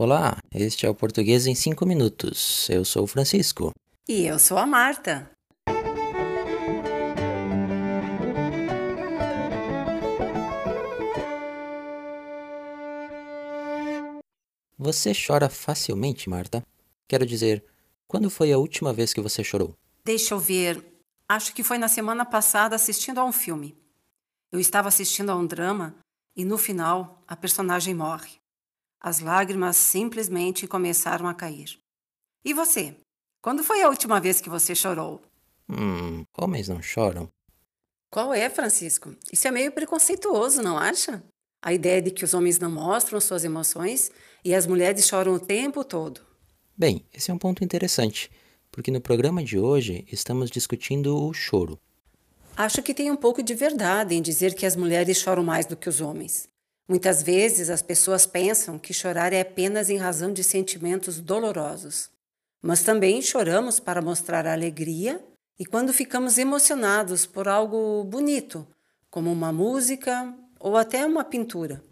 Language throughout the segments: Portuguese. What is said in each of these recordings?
Olá, este é o Português em 5 Minutos. Eu sou o Francisco. E eu sou a Marta. Você chora facilmente, Marta? Quero dizer, quando foi a última vez que você chorou? Deixa eu ver. Acho que foi na semana passada assistindo a um filme. Eu estava assistindo a um drama e no final a personagem morre. As lágrimas simplesmente começaram a cair. E você? Quando foi a última vez que você chorou? Hum, homens não choram. Qual é, Francisco? Isso é meio preconceituoso, não acha? A ideia de que os homens não mostram suas emoções e as mulheres choram o tempo todo. Bem, esse é um ponto interessante, porque no programa de hoje estamos discutindo o choro. Acho que tem um pouco de verdade em dizer que as mulheres choram mais do que os homens. Muitas vezes as pessoas pensam que chorar é apenas em razão de sentimentos dolorosos. Mas também choramos para mostrar alegria e quando ficamos emocionados por algo bonito, como uma música ou até uma pintura.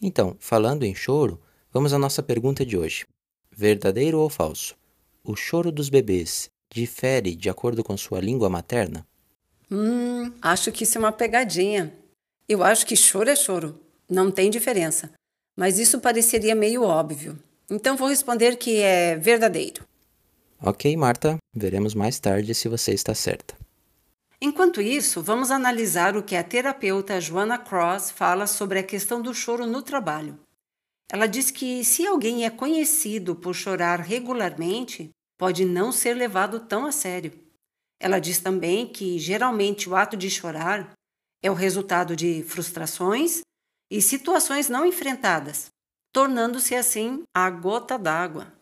Então, falando em choro, vamos à nossa pergunta de hoje: verdadeiro ou falso? O choro dos bebês difere de acordo com sua língua materna? Hum, acho que isso é uma pegadinha. Eu acho que choro é choro, não tem diferença. Mas isso pareceria meio óbvio. Então vou responder que é verdadeiro. Ok, Marta, veremos mais tarde se você está certa. Enquanto isso, vamos analisar o que a terapeuta Joanna Cross fala sobre a questão do choro no trabalho. Ela diz que se alguém é conhecido por chorar regularmente, pode não ser levado tão a sério. Ela diz também que geralmente o ato de chorar é o resultado de frustrações e situações não enfrentadas, tornando-se assim a gota d'água.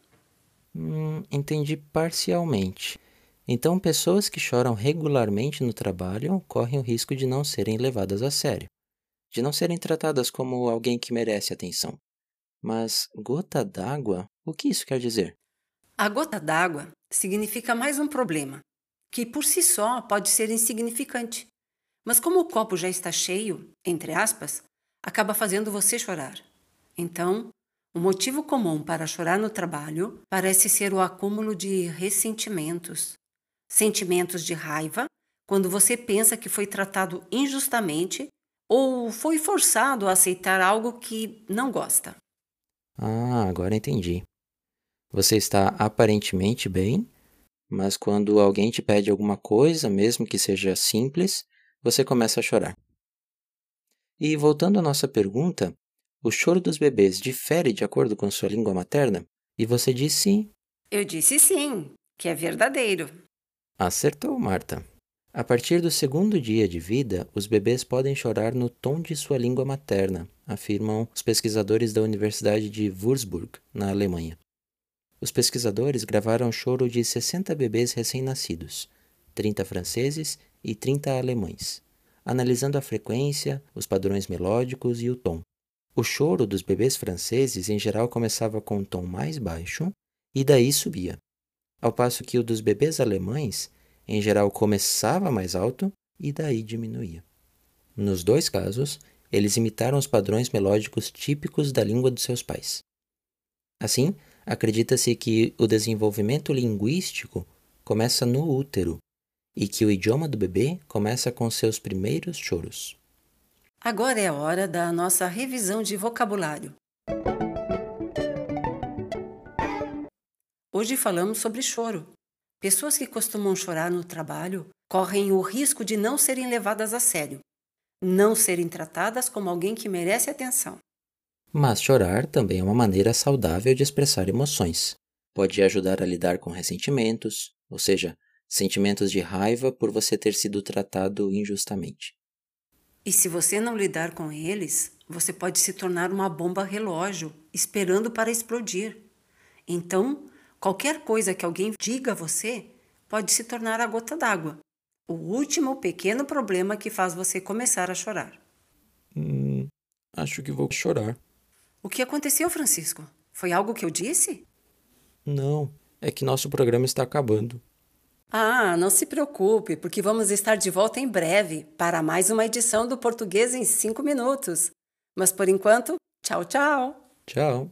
Hum, entendi parcialmente. Então, pessoas que choram regularmente no trabalho correm o risco de não serem levadas a sério, de não serem tratadas como alguém que merece atenção. Mas gota d'água, o que isso quer dizer? A gota d'água significa mais um problema, que por si só pode ser insignificante. Mas como o copo já está cheio, entre aspas, acaba fazendo você chorar. Então, o motivo comum para chorar no trabalho parece ser o acúmulo de ressentimentos. Sentimentos de raiva quando você pensa que foi tratado injustamente ou foi forçado a aceitar algo que não gosta. Ah, agora entendi. Você está aparentemente bem, mas quando alguém te pede alguma coisa, mesmo que seja simples, você começa a chorar. E voltando à nossa pergunta, o choro dos bebês difere de acordo com sua língua materna? E você disse sim. Eu disse sim, que é verdadeiro. Acertou, Marta. A partir do segundo dia de vida, os bebês podem chorar no tom de sua língua materna, afirmam os pesquisadores da Universidade de Würzburg, na Alemanha. Os pesquisadores gravaram o choro de 60 bebês recém-nascidos, 30 franceses e 30 alemães, analisando a frequência, os padrões melódicos e o tom. O choro dos bebês franceses em geral começava com um tom mais baixo e daí subia, ao passo que o dos bebês alemães em geral começava mais alto e daí diminuía. Nos dois casos, eles imitaram os padrões melódicos típicos da língua dos seus pais. Assim, acredita-se que o desenvolvimento linguístico começa no útero e que o idioma do bebê começa com seus primeiros choros. Agora é a hora da nossa revisão de vocabulário. Hoje falamos sobre choro. Pessoas que costumam chorar no trabalho correm o risco de não serem levadas a sério, não serem tratadas como alguém que merece atenção. Mas chorar também é uma maneira saudável de expressar emoções. Pode ajudar a lidar com ressentimentos, ou seja, sentimentos de raiva por você ter sido tratado injustamente. E se você não lidar com eles, você pode se tornar uma bomba relógio, esperando para explodir. Então, qualquer coisa que alguém diga a você pode se tornar a gota d'água, o último pequeno problema que faz você começar a chorar. Hum, acho que vou chorar. O que aconteceu, Francisco? Foi algo que eu disse? Não, é que nosso programa está acabando. Ah, não se preocupe, porque vamos estar de volta em breve para mais uma edição do Português em 5 minutos. Mas por enquanto, tchau, tchau. Tchau.